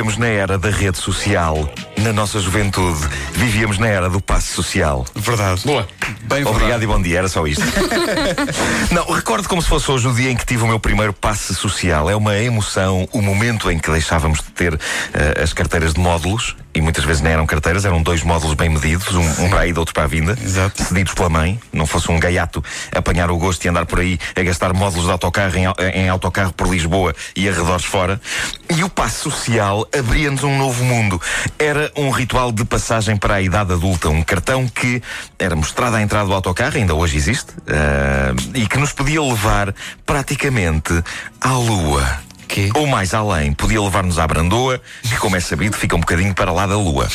Vivemos na era da rede social. Na nossa juventude, vivíamos na era do passe social. Verdade. Boa. Bem Obrigado verdade. e bom dia, era só isto. Não, recordo como se fosse hoje o dia em que tive o meu primeiro passe social. É uma emoção, o momento em que deixávamos de ter eh, as carteiras de módulos, e muitas vezes não eram carteiras, eram dois módulos bem medidos, um, um para a ida, outro para a vinda, Exato. cedidos pela mãe. Não fosse um gaiato apanhar o gosto e andar por aí a gastar módulos de autocarro em, em autocarro por Lisboa e arredores fora. E o passe social abria-nos um novo mundo. Era um ritual de passagem para a idade adulta, um cartão que era mostrado à entrada do autocarro, ainda hoje existe, ah, e que nos podia levar praticamente à lua. Quê? Ou mais além, podia levar-nos à Brandoa, que, como é sabido, fica um bocadinho para lá da lua.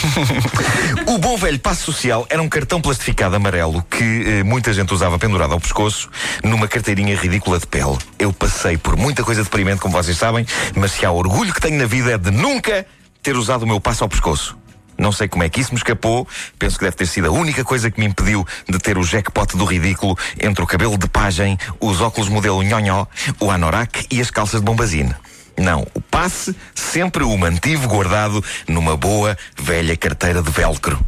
o bom velho passo social era um cartão plastificado amarelo que eh, muita gente usava pendurado ao pescoço numa carteirinha ridícula de pele. Eu passei por muita coisa deprimente, como vocês sabem, mas se há orgulho que tenho na vida é de nunca ter usado o meu passo ao pescoço. Não sei como é que isso me escapou. Penso que deve ter sido a única coisa que me impediu de ter o jackpot do ridículo entre o cabelo de pajem, os óculos modelo nhonhó, o anorak e as calças de bombazine. Não, o passe sempre o mantive guardado numa boa, velha carteira de velcro.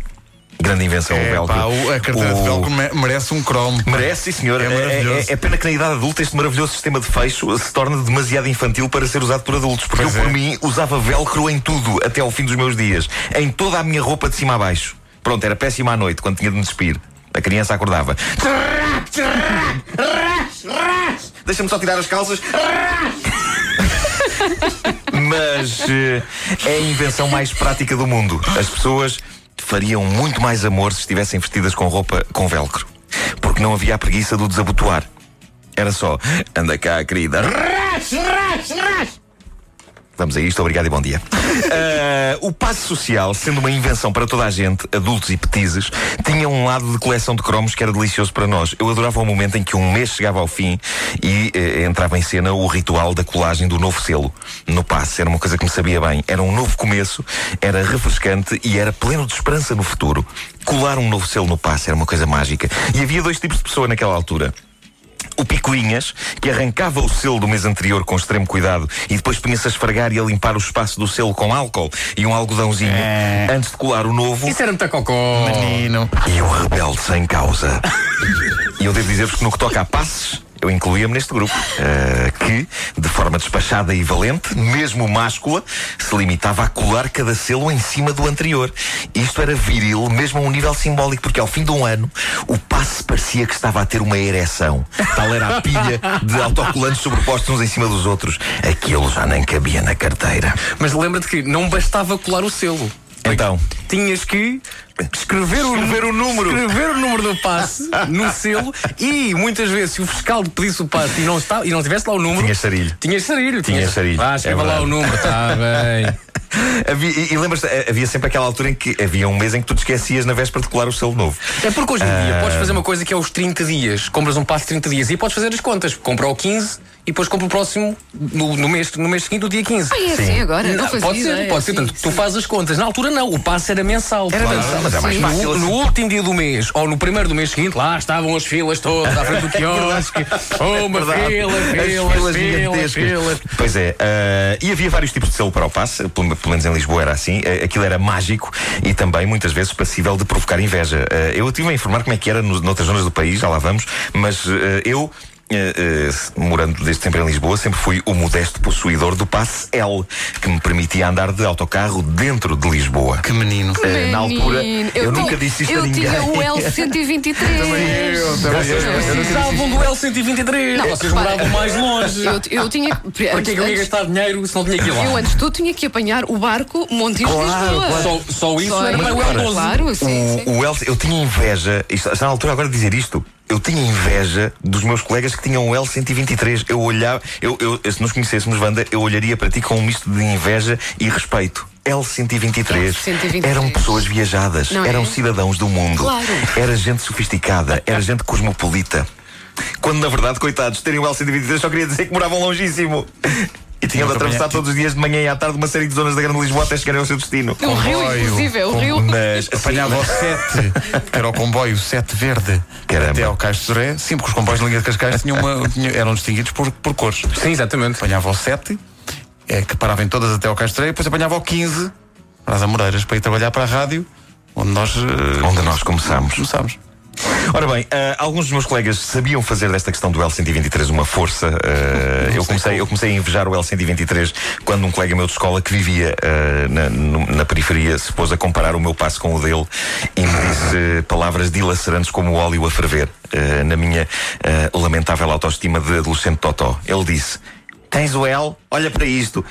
Grande invenção, o É, velcro. pá, o- a carteira de O- velcro me- merece um cromo. Merece, sim, senhor. É maravilhoso. É, é pena que na idade adulta este maravilhoso sistema de fecho se torne demasiado infantil para ser usado por adultos. Porque Pois eu, por é. mim, usava velcro em tudo até ao fim dos meus dias. Em toda a minha roupa de cima a baixo. Pronto, era péssima à noite, quando tinha de me despir. A criança acordava. Deixa-me só tirar as calças. Mas eh, é a invenção mais prática do mundo. As pessoas fariam muito mais amor se estivessem vestidas com roupa com velcro. Porque não havia a preguiça do desabotoar. Era só, anda cá, querida. Ras, ras, ras. Vamos a isto, obrigado e bom dia. Ah, o passe social, sendo uma invenção para toda a gente, adultos e petizes, tinha um lado de coleção de cromos que era delicioso para nós. Eu adorava o momento em que um mês chegava ao fim e eh, entrava em cena o ritual da colagem do novo selo no passe. Era uma coisa que me sabia bem. Era um novo começo, era refrescante e era pleno de esperança no futuro. Colar um novo selo no passe era uma coisa mágica. E havia dois tipos de pessoa naquela altura. O Picuinhas, que arrancava o selo do mês anterior com extremo cuidado e depois punha-se a esfregar e a limpar o espaço do selo com álcool e um algodãozinho É. antes de colar o novo. Isso era muito cocó. Menino. E o rebelde sem causa. e eu devo dizer-vos que no que toca a passes, eu incluía-me neste grupo, eh, que, de forma despachada e valente, mesmo máscula, se limitava a colar cada selo em cima do anterior. Isto era viril, mesmo a um nível simbólico, porque ao fim de um ano, o passe parecia que estava a ter uma ereção. Tal era a pilha de autocolantes sobrepostos uns em cima dos outros. Aquilo já nem cabia na carteira. Mas lembra-te que não bastava colar o selo. Então, Tinhas que escrever o, Escrever o número. escrever o número do passe no selo e muitas vezes se o fiscal te pedisse o passe e não, está, e não tivesse lá o número. Tinhas sarilho. Tinhas sarilho. Tinhas sarilho. Ah, escreva É lá o número, está bem. Havia, e e lembras-te, eh, havia sempre aquela altura em que havia um mês em que tu te esquecias na véspera de colar o selo novo. É porque hoje em Ah. dia podes fazer uma coisa que é os 30 dias. Compras um passe de 30 dias e podes fazer as contas. Compra ao 15 e depois compra o próximo no, no mês, no mês seguinte, no dia 15. Ah, é assim agora? Não fazia pode ser, pode ser. Sim, Portanto, tu sim. fazes as contas. Na altura não, o passe era mensal. Era Claro. mensal, mas é mais Sim. fácil No, assim. no último dia do mês, ou no primeiro do mês seguinte, lá estavam as filas todas à frente do quiosque. Uma Verdade. fila, As fila, filas fila, gigantescas. fila. Pois é, ah, e havia vários tipos de selo para o passe, pelo, pelo menos em Lisboa era assim. Ah, aquilo era mágico e também muitas vezes passível de provocar inveja. Ah, eu estive a informar como é que era nos, noutras zonas do país, já lá vamos, mas eu. Ah, morando desde sempre em Lisboa, sempre fui o modesto possuidor do passe L, que me permitia andar de autocarro dentro de Lisboa. Que menino. Ah, na altura, Menino, eu, nunca disse isto a eu ninguém. tinha o L123. Eu também. eu- eu- Precisavam do L123. Não, Vocês repara. moravam mais longe. Eu, eu tinha. Para que é que eu ia gastar dinheiro se não tinha que ir lá? Eu antes de tudo tinha que apanhar o barco Montijo de Lisboa. Só, só isso Só era para o claro, L12. Claro, sim, sim. O, o Elsa, eu tinha inveja, está na altura agora de dizer isto. Eu tinha inveja dos meus colegas que tinham o L123. Eu olhava, eu, eu, se nos conhecêssemos, Wanda, eu olharia para ti com um misto de inveja e respeito. L123. L123. Eram pessoas viajadas, Não é? eram cidadãos do mundo. Claro. Era gente sofisticada, era gente cosmopolita. Quando na verdade, coitados, terem o L123 só queria dizer que moravam longíssimo. E tinham de atravessar todos os dias de manhã e à tarde uma série de zonas da Grande Lisboa até chegarem ao seu destino. O rio, Comboio. inclusive, é o rio. Mas Apanhava o 7, que era o comboio 7 verde, Caramba. até ao Cais de Soré. Sim, porque os comboios na linha de Cascais tinham uma, tinham- eram distinguidos por, por cores. Sim, exatamente. Apanhava o 7, é, que parava em todas até ao Cais de Soré, e depois apanhava o 15 para as Amoreiras, para ir trabalhar para a rádio, onde nós eh, onde nós começámos. começámos. Ora bem, ah, alguns dos meus colegas sabiam fazer desta questão do L123 uma força. Ah, eu, comecei, eu comecei a invejar o L123 quando um colega meu de escola que vivia ah, na, no- na periferia se pôs a comparar o meu passo com o dele e me disse palavras dilacerantes como o óleo a ferver na minha lamentável autoestima de adolescente totó. Ele disse: Tens o L? Olha para isto.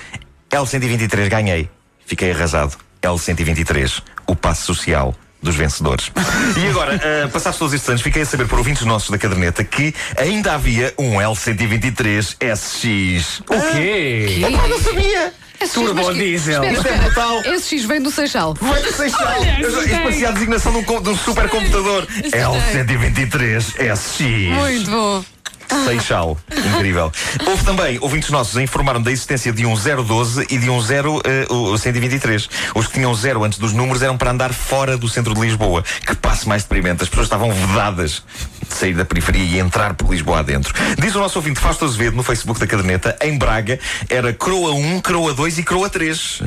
L123, ganhei. Fiquei arrasado. L123, o passo social dos vencedores. E agora, uh, passados todos estes anos, fiquei a saber por ouvintes nossos da caderneta que ainda havia um L123 SX. O quê? Epá, não sabia! Turbo diesel. Isto é brutal. Esse X vem do Seixal. Vai do Seixal! Eu já- Isto parecia a designação um, de um supercomputador. L123 SX. Muito bom. Seixal. Incrível. Houve também ouvintes nossos a informaram da existência de um 012 e de um 0 eh, o 123. Os que tinham zero antes dos números eram para andar fora do centro de Lisboa. Que passe mais deprimente. As pessoas estavam vedadas de sair da periferia e entrar por Lisboa adentro. Diz o nosso ouvinte Fausto Azevedo no Facebook da caderneta, em Braga, era Croa 1, Croa 2 e Croa 3.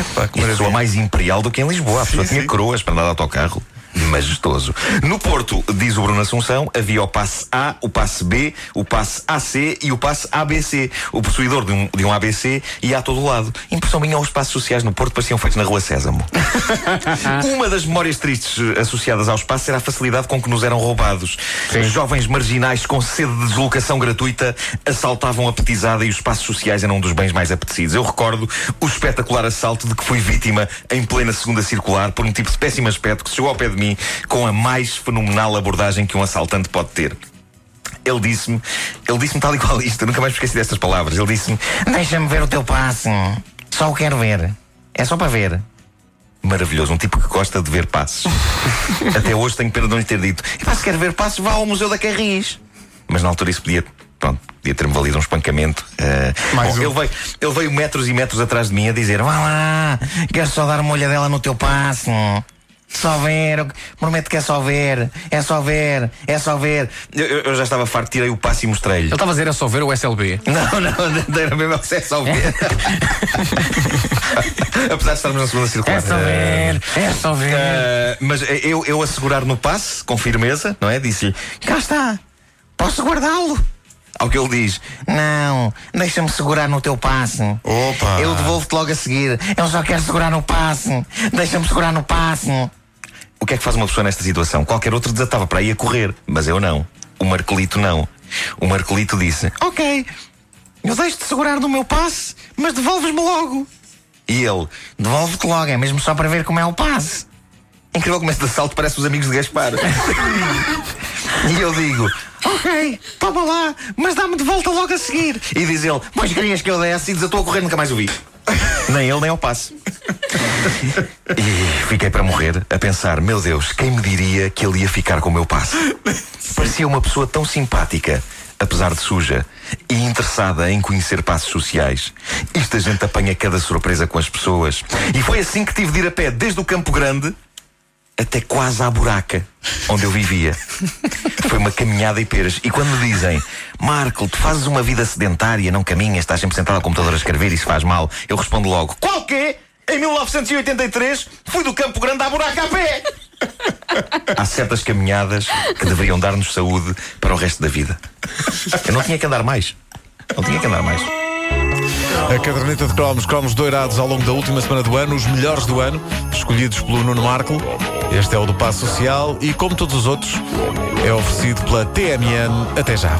Epá, que Isto soa maravilha. mais imperial do que em Lisboa. A pessoa tinha croas para andar de autocarro. Majestoso. No Porto, diz o Bruno Assunção, havia o passe A, o passe B, o passe AC e o passe ABC. O possuidor de um, de um ABC ia a todo lado. Impressão minha, os passos sociais no Porto pareciam feitos na Rua Sésamo. Uma das memórias tristes eh, associadas aos passos era a facilidade com que nos eram roubados. Jovens marginais com sede de deslocação gratuita assaltavam a petizada e os passos sociais eram um dos bens mais apetecidos. Eu recordo o espetacular assalto de que fui vítima em plena segunda circular por um tipo de péssimo aspecto que chegou ao pé de mim com a mais fenomenal abordagem que um assaltante pode ter. Ele disse-me, ele disse-me tal e qual isto, nunca mais esqueci destas palavras. Ele disse-me: Deixa-me ver o teu passe. Só o quero ver. É só para ver. Maravilhoso, um tipo que gosta de ver passos. Até hoje tenho pena de não lhe ter dito: "Epá, se quer ver passos, vá ao Museu da Carris. Mas na altura isso podia. Pronto, podia ter-me valido um espancamento. Ah, Mais bom, um. ele, veio, ele veio metros e metros atrás de mim a dizer: Vá lá, quero só dar uma olhadela no teu passo. Só ver, prometo que é só ver, é só ver, é só ver. Eu, eu- já estava farto, tirei o passo e mostrei-lhe. Ele estava a dizer é só ver o SLB. Não, não, era mesmo é só ver. Apesar de estarmos na segunda circular. É só ver, é só ver. Ah, mas eu, eu a segurar no passe, com firmeza, não é? Disse-lhe: Cá está, posso guardá-lo. Ao que ele diz: Não, deixa-me segurar no teu passe. Opa. Eu devolvo-te logo a seguir. Eu só quero segurar no passe. Deixa-me segurar no passe. O que é que faz uma pessoa nesta situação? Qualquer outro desatava para ir a correr, mas eu não. O Marcolito não. O Marcolito disse: Ok, eu deixo-te segurar no meu passe, mas devolves-me logo. E ele: Devolve-te logo, é mesmo só para ver como é o passe. Incrível como este assalto parece os amigos de Gaspar. e eu digo: Ok, toma lá, mas dá-me de volta logo a seguir. E diz ele: Pois querias que eu desse e desatou a correr, nunca mais o vi. nem ele nem ao passe. E fiquei para morrer a pensar: Meu Deus, quem me diria que ele ia ficar com o meu passe? Parecia uma pessoa tão simpática, apesar de suja, e interessada em conhecer passos sociais. Esta gente apanha cada surpresa com as pessoas. E foi assim que tive de ir a pé desde o Campo Grande até quase à buraca onde eu vivia. Foi uma caminhada e peras. E quando me dizem, Marco, tu fazes uma vida sedentária, não caminhas, estás sempre sentado ao computador a escrever, isso faz mal, eu respondo logo, qual quê? Em 1983 fui do Campo Grande à buraca a pé. Há certas caminhadas que deveriam dar-nos saúde para o resto da vida. Eu não tinha que andar mais. Não tinha que andar mais. A caderneta de cromos, cromos doirados ao longo da última semana do ano, os melhores do ano, escolhidos pelo Nuno Marco. Este é o do Passo Social e, como todos os outros, é oferecido pela TMN. Até já.